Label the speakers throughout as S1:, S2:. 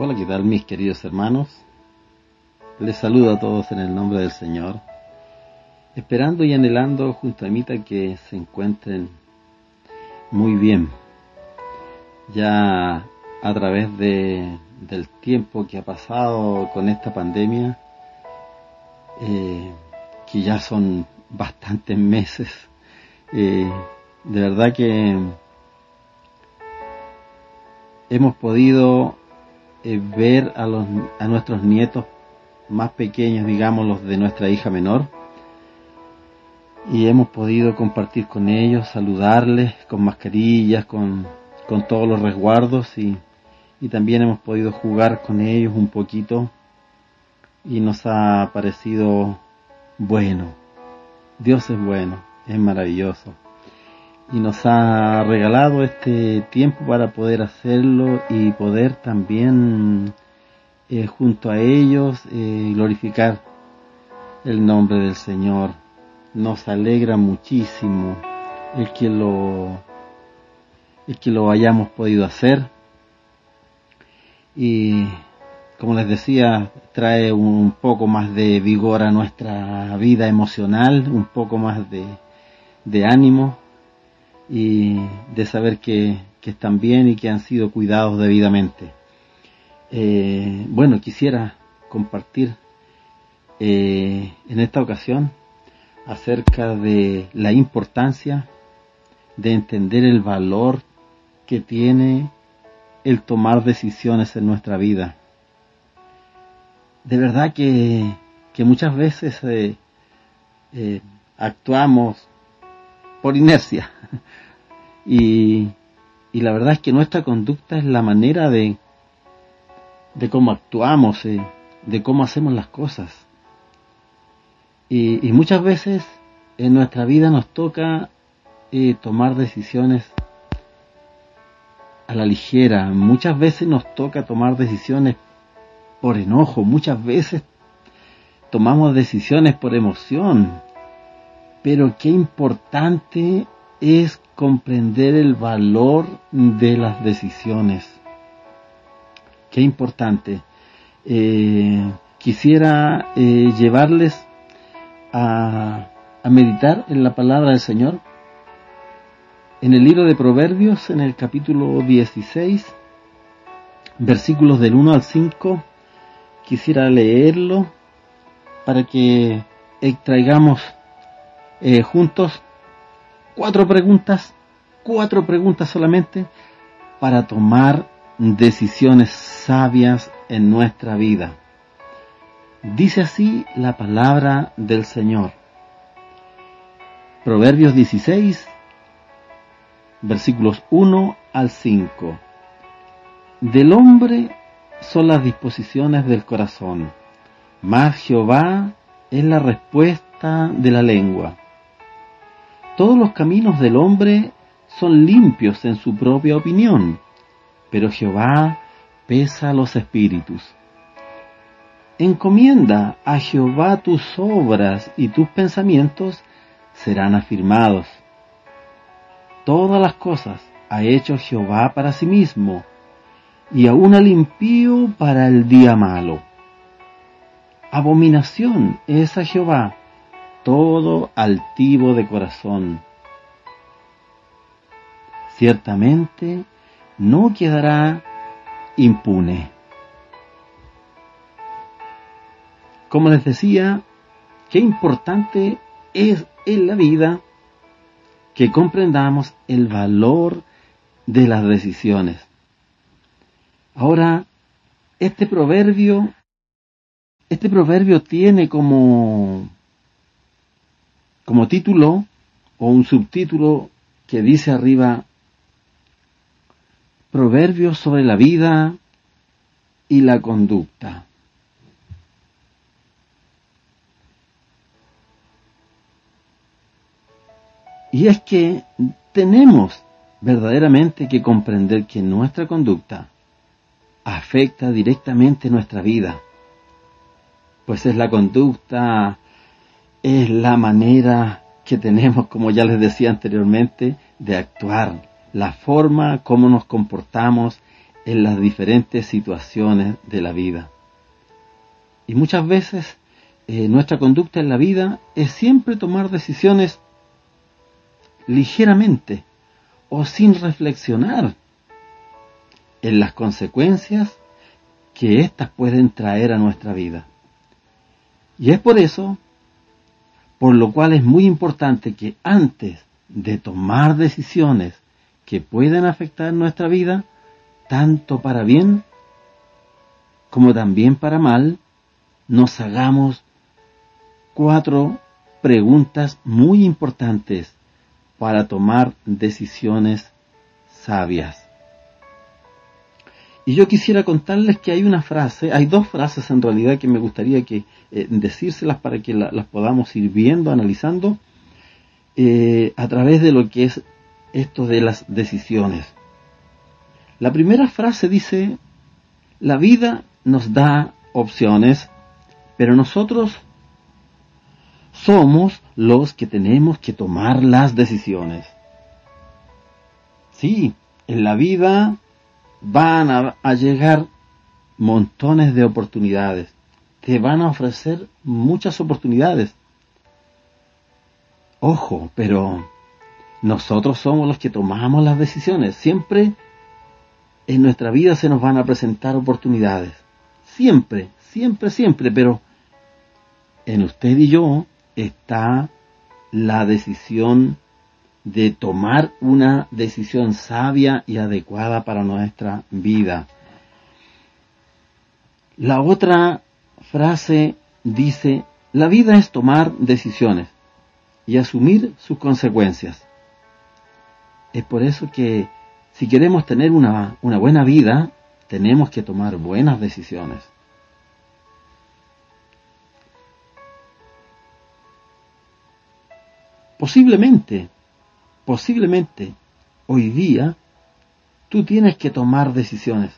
S1: Hola, ¿qué tal mis queridos hermanos? Les saludo a todos en el nombre del Señor, esperando y anhelando junto a Mita que se encuentren muy bien. Ya a través de, del tiempo que ha pasado con esta pandemia, eh, que ya son bastantes meses, eh, de verdad que hemos podido eh, ver a, los, a nuestros nietos más pequeños, digamos los de nuestra hija menor, y hemos podido compartir con ellos, saludarles con mascarillas, con, con todos los resguardos. Y, y también hemos podido jugar con ellos un poquito. Y nos ha parecido bueno. Dios es bueno, es maravilloso y nos ha regalado este tiempo para poder hacerlo y poder también eh, junto a ellos eh, glorificar el nombre del Señor. Nos alegra muchísimo el que lo el que lo hayamos podido hacer y como les decía trae un poco más de vigor a nuestra vida emocional, un poco más de, de ánimo y de saber que, están bien y que han sido cuidados debidamente. Eh, bueno, quisiera compartir eh, en esta ocasión acerca de la importancia de entender el valor que tiene el tomar decisiones en nuestra vida. De verdad que, que muchas veces eh, actuamos por inercia. Y, y la verdad es que nuestra conducta es la manera de, de cómo actuamos, eh, de cómo hacemos las cosas. Y, y, muchas veces en nuestra vida nos toca eh, tomar decisiones a la ligera, muchas veces nos toca tomar decisiones por enojo, muchas veces tomamos decisiones por emoción, pero qué importante es comprender el valor de las decisiones. Qué importante. Eh, quisiera eh, llevarles a, a meditar en la palabra del Señor. En el libro de Proverbios, en el capítulo 16, versículos del 1 al 5, quisiera leerlo para que extraigamos eh, juntos cuatro preguntas, cuatro preguntas solamente para tomar decisiones sabias en nuestra vida. Dice así la palabra del Señor. Proverbios 16, versículos 1 al 5. Del hombre son las disposiciones del corazón, mas Jehová es la respuesta de la lengua. Todos los caminos del hombre son limpios en su propia opinión, pero Jehová pesa los espíritus. Encomienda a Jehová tus obras y tus pensamientos serán afirmados. Todas las cosas ha hecho Jehová para sí mismo, y aún al impío para el día malo. Abominación es a Jehová todo altivo de corazón. Ciertamente no quedará impune. Como les decía, qué importante es en la vida que comprendamos el valor de las decisiones. Ahora, este proverbio, este proverbio tiene como como título o un subtítulo que dice arriba Proverbios sobre la vida y la conducta. Y es que tenemos verdaderamente que comprender que nuestra conducta afecta directamente nuestra vida, pues es la conducta, es la manera que tenemos, como ya les decía anteriormente, de actuar, la forma como nos comportamos en las diferentes situaciones de la vida. Y muchas veces eh, nuestra conducta en la vida es siempre tomar decisiones ligeramente o sin reflexionar en las consecuencias que éstas pueden traer a nuestra vida. Y es por eso, por lo cual es muy importante que antes de tomar decisiones que pueden afectar nuestra vida, tanto para bien como también para mal, nos hagamos cuatro preguntas muy importantes para tomar decisiones sabias. Y yo quisiera contarles que hay una frase, hay dos frases en realidad que me gustaría que eh, decírselas para que las podamos ir viendo, analizando eh, a través de lo que es esto de las decisiones. La primera frase dice, la vida nos da opciones, pero nosotros somos los que tenemos que tomar las decisiones. Sí, en la vida van a, llegar montones de oportunidades. Te van a ofrecer muchas oportunidades. Ojo, pero nosotros somos los que tomamos las decisiones. Siempre en nuestra vida se nos van a presentar oportunidades. Siempre, siempre, siempre. Pero en usted y yo está la decisión de tomar una decisión sabia y adecuada para nuestra vida. La otra frase dice, la vida es tomar decisiones y asumir sus consecuencias. Es por eso que si queremos tener una, una buena vida, tenemos que tomar buenas decisiones. Posiblemente posiblemente hoy día tú tienes que tomar decisiones.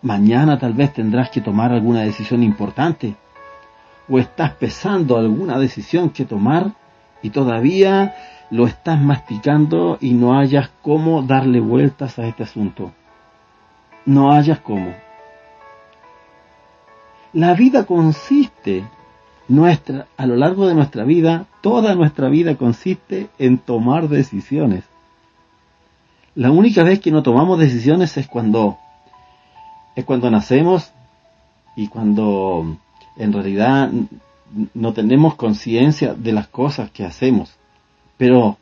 S1: Mañana tal vez tendrás que tomar alguna decisión importante o estás pesando alguna decisión que tomar y todavía lo estás masticando y no hayas cómo darle vueltas a este asunto. No hayas cómo. La vida consiste nuestra, a lo largo de nuestra vida, toda nuestra vida consiste en tomar decisiones. La única vez que no tomamos decisiones es cuando, es cuando nacemos y cuando en realidad no tenemos conciencia de las cosas que hacemos. Pero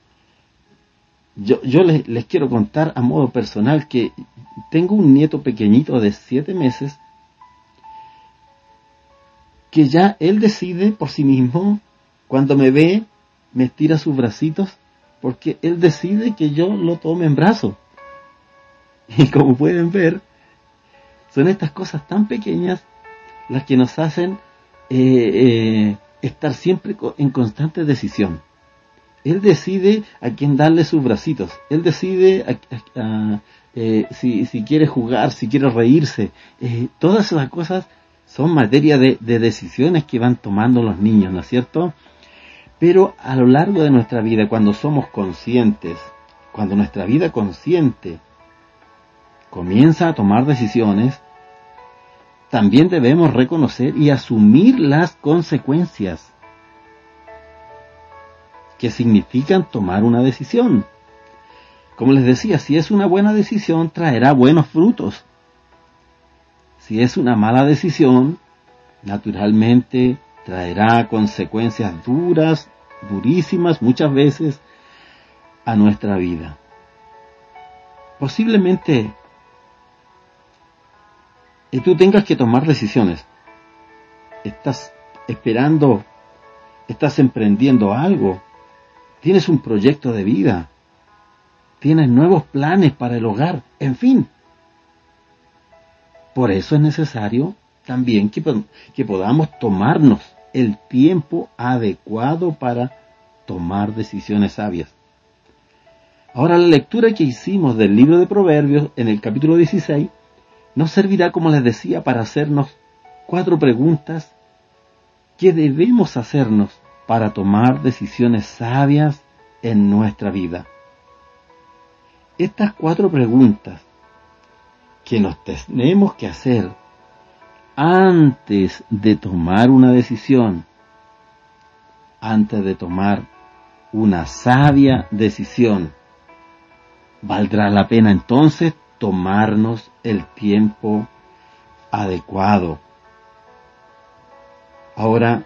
S1: yo, yo les, les, quiero contar a modo personal que tengo un nieto pequeñito de siete meses que ya él decide por sí mismo, cuando me ve, me estira sus bracitos, porque él decide que yo lo tome en brazo. Y como pueden ver, son estas cosas tan pequeñas las que nos hacen eh, eh, estar siempre en constante decisión. Él decide a quién darle sus bracitos. Él decide eh, si, si, quiere jugar, si quiere reírse. todas esas cosas son materia de, decisiones que van tomando los niños, ¿no es cierto? Pero a lo largo de nuestra vida, cuando somos conscientes, cuando nuestra vida consciente comienza a tomar decisiones, también debemos reconocer y asumir las consecuencias que significan tomar una decisión. Como les decía, si es una buena decisión, traerá buenos frutos. Si es una mala decisión, naturalmente traerá consecuencias duras, durísimas muchas veces a nuestra vida. Posiblemente y tú tengas que tomar decisiones. Estás esperando estás emprendiendo algo, tienes un proyecto de vida, tienes nuevos planes para el hogar, en fin. Por eso es necesario también que, podamos tomarnos el tiempo adecuado para tomar decisiones sabias. Ahora la lectura que hicimos del libro de Proverbios en el capítulo 16 nos servirá, como les decía, para hacernos cuatro preguntas que debemos hacernos para tomar decisiones sabias en nuestra vida. Estas cuatro preguntas que nos tenemos que hacer antes de tomar una decisión, antes de tomar una sabia decisión, valdrá la pena entonces tomarnos el tiempo adecuado. Ahora,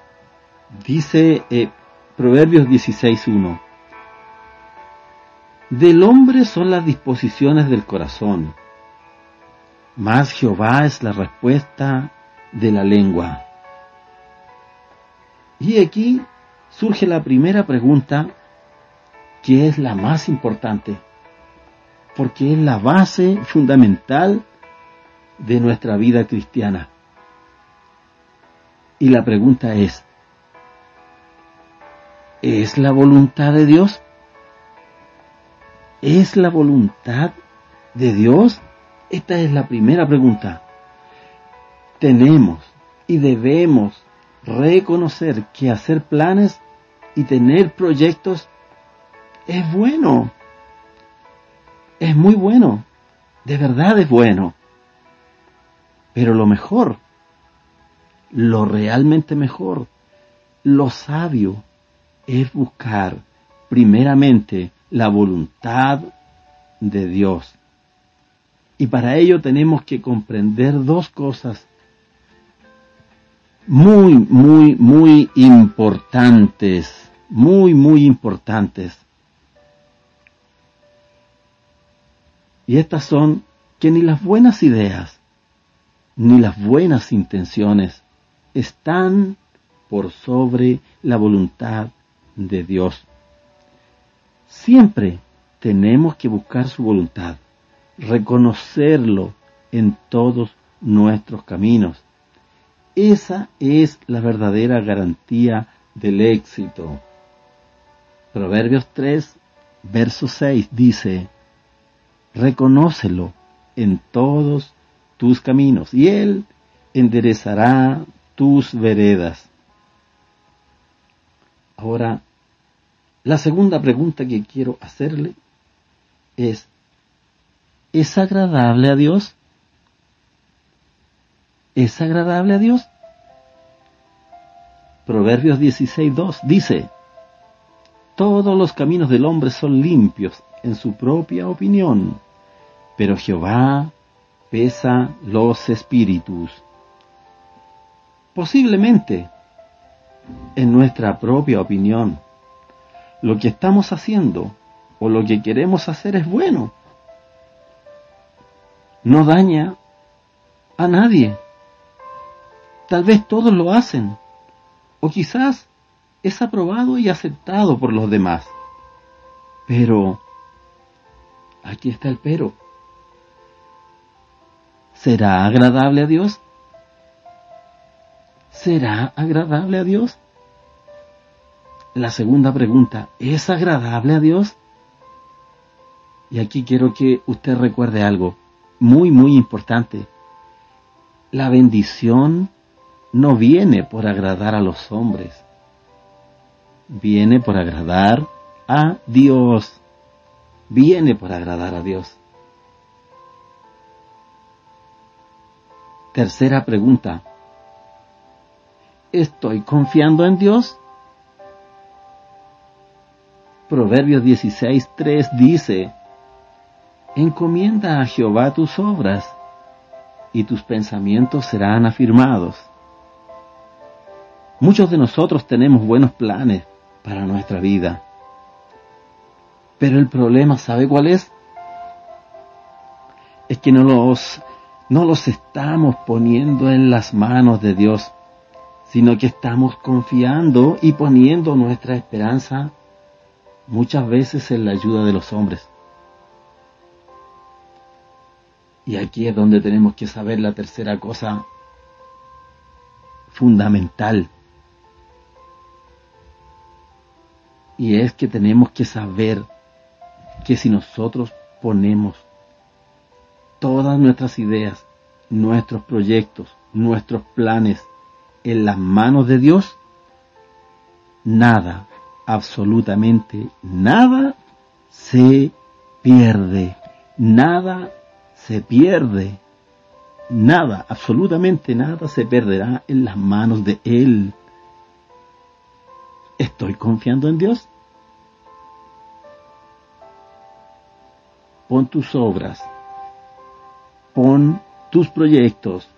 S1: dice eh, Proverbios 16.1, del hombre son las disposiciones del corazón, mas Jehová es la respuesta de la lengua. Y aquí surge la primera pregunta, que es la más importante, porque es la base fundamental de nuestra vida cristiana. Y la pregunta es, ¿es la voluntad de Dios? ¿Es la voluntad de Dios? Esta es la primera pregunta tenemos y debemos reconocer que hacer planes y tener proyectos es bueno. Es muy bueno. De verdad es bueno. Pero lo mejor, lo realmente mejor, lo sabio, es buscar primeramente la voluntad de Dios. Y para ello tenemos que comprender dos cosas muy, muy, muy importantes, muy, muy importantes. Y estas son que ni las buenas ideas, ni las buenas intenciones están por sobre la voluntad de Dios. Siempre tenemos que buscar su voluntad, reconocerlo en todos nuestros caminos esa es la verdadera garantía del éxito. Proverbios 3, verso 6 dice, reconócelo en todos tus caminos y Él enderezará tus veredas. Ahora, la segunda pregunta que quiero hacerle es, ¿es agradable a Dios? ¿Es agradable a Dios? Proverbios 16.2 dice, Todos los caminos del hombre son limpios en su propia opinión, pero Jehová pesa los espíritus. Posiblemente, en nuestra propia opinión, lo que estamos haciendo o lo que queremos hacer es bueno. No daña a nadie. Tal vez todos lo hacen. O quizás es aprobado y aceptado por los demás. Pero, aquí está el pero. ¿Será agradable a Dios? ¿Será agradable a Dios? La segunda pregunta, ¿es agradable a Dios? Y aquí quiero que usted recuerde algo muy, muy importante. La bendición no viene por agradar a los hombres, viene por agradar a Dios, viene por agradar a Dios. Tercera pregunta. ¿Estoy confiando en Dios? Proverbios 16.3 dice, Encomienda a Jehová tus obras, y tus pensamientos serán afirmados. Muchos de nosotros tenemos buenos planes para nuestra vida. Pero el problema, ¿sabe cuál es? Es que no los, no los estamos poniendo en las manos de Dios, sino que estamos confiando y poniendo nuestra esperanza muchas veces en la ayuda de los hombres. Y aquí es donde tenemos que saber la tercera cosa fundamental. Y es que tenemos que saber que si nosotros ponemos todas nuestras ideas, nuestros proyectos, nuestros planes en las manos de Dios, nada, absolutamente nada se pierde, nada se pierde, nada, absolutamente nada se perderá en las manos de Él. ¿Estoy confiando en Dios? Pon tus obras, pon tus proyectos,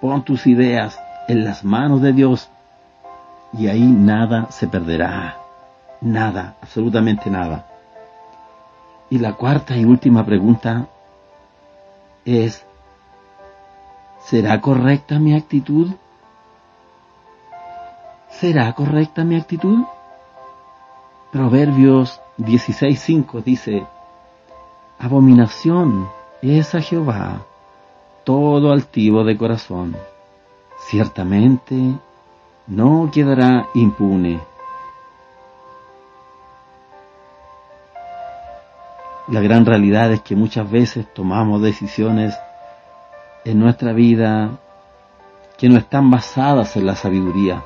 S1: pon tus ideas en las manos de Dios y ahí nada se perderá. Nada, absolutamente nada. Y la cuarta y última pregunta es, ¿será correcta mi actitud? ¿Será correcta mi actitud? Proverbios 16.5 dice, Abominación es a Jehová todo altivo de corazón. Ciertamente no quedará impune. La gran realidad es que muchas veces tomamos decisiones en nuestra vida que no están basadas en la sabiduría,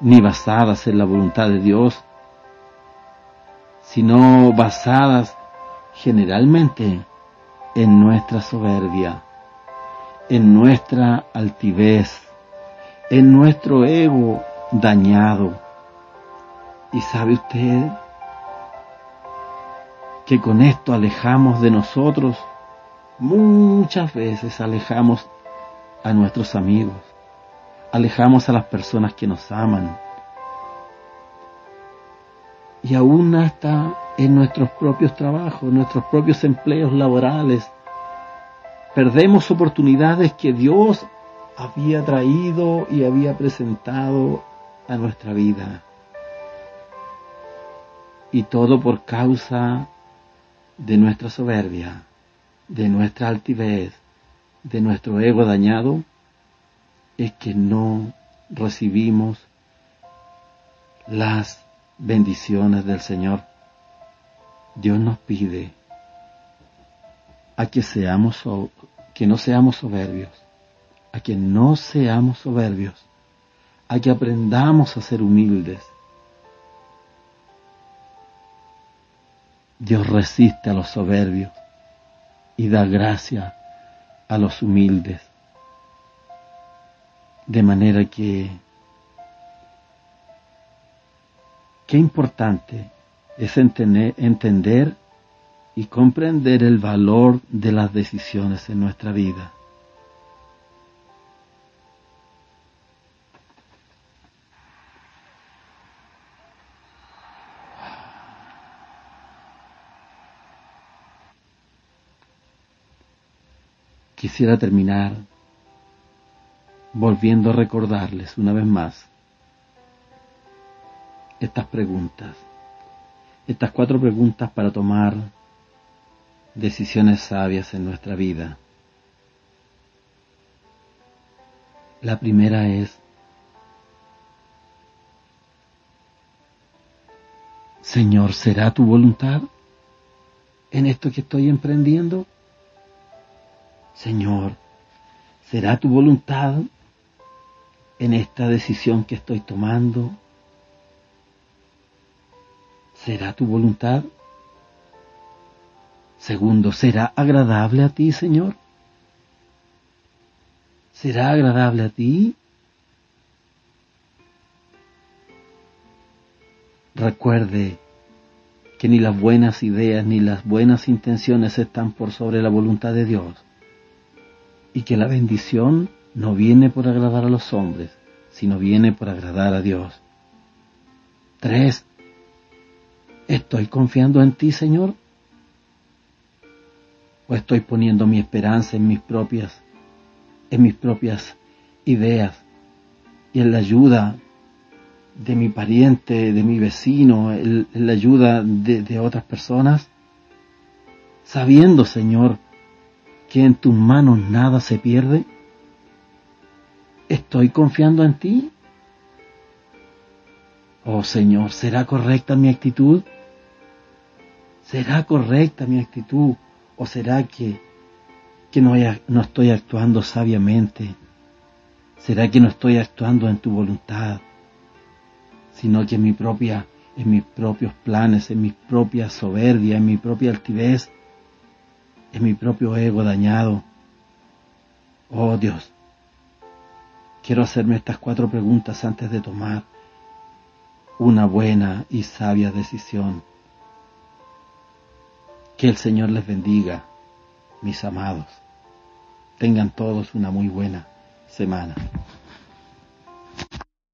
S1: ni basadas en la voluntad de Dios, sino basadas generalmente en nuestra soberbia, en nuestra altivez, en nuestro ego dañado. Y sabe usted, que con esto alejamos de nosotros, muchas veces alejamos a nuestros amigos, alejamos a las personas que nos aman. Y aún hasta en nuestros propios trabajos, nuestros propios empleos laborales, perdemos oportunidades que Dios había traído y había presentado a nuestra vida. Y todo por causa de nuestra soberbia, de nuestra altivez, de nuestro ego dañado, es que no recibimos las bendiciones del Señor. Dios nos pide a que seamos que no seamos soberbios, a que no seamos soberbios, a que aprendamos a ser humildes, Dios resiste a los soberbios y da gracia a los humildes. De manera que qué importante es entender y comprender el valor de las decisiones en nuestra vida. Quisiera terminar volviendo a recordarles una vez más estas preguntas, estas cuatro preguntas para tomar decisiones sabias en nuestra vida. La primera es, Señor, ¿será tu voluntad en esto que estoy emprendiendo? Señor, ¿será tu voluntad en esta decisión que estoy tomando? ¿Será tu voluntad? Segundo, ¿será agradable a ti, Señor? ¿Será agradable a ti? Recuerde que ni las buenas ideas ni las buenas intenciones están por sobre la voluntad de Dios y que la bendición no viene por agradar a los hombres, sino viene por agradar a Dios. Tres, ¿estoy confiando en ti, Señor? ¿O estoy poniendo mi esperanza en mis propias, en mis propias ideas y en la ayuda de mi pariente, de mi vecino, en, la ayuda de, de otras personas, sabiendo, Señor, que en tus manos nada se pierde? ¿Estoy confiando en ti? Oh Señor, ¿será correcta mi actitud? ¿Será correcta mi actitud? ¿O será que, que no, estoy actuando sabiamente? ¿Será que no estoy actuando en tu voluntad? Sino que en mi propia, en mis propios planes, en mi propia soberbia, en mi propia altivez, en mi propio ego dañado. Oh Dios, quiero hacerme estas cuatro preguntas antes de tomar una buena y sabia decisión. Que el Señor les bendiga, mis amados. Tengan todos una muy buena semana.